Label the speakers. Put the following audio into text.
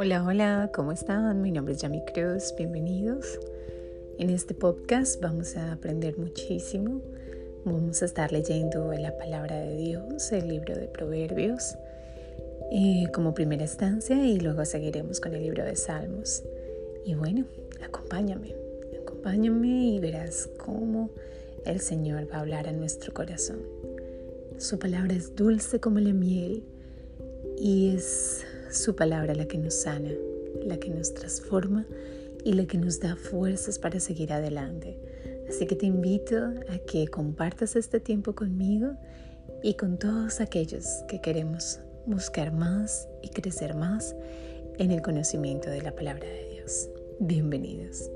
Speaker 1: Hola, hola, ¿cómo están? Mi nombre es Yami Cruz, bienvenidos. En este podcast vamos a aprender muchísimo. Vamos a estar leyendo la palabra de Dios, el libro de Proverbios, eh, como primera estancia y luego seguiremos con el libro de Salmos. Y bueno, acompáñame, acompáñame y verás cómo el Señor va a hablar a nuestro corazón. Su palabra es dulce como la miel y es su palabra la que nos sana, la que nos transforma y la que nos da fuerzas para seguir adelante. Así que te invito a que compartas este tiempo conmigo y con todos aquellos que queremos buscar más y crecer más en el conocimiento de la palabra de Dios. Bienvenidos.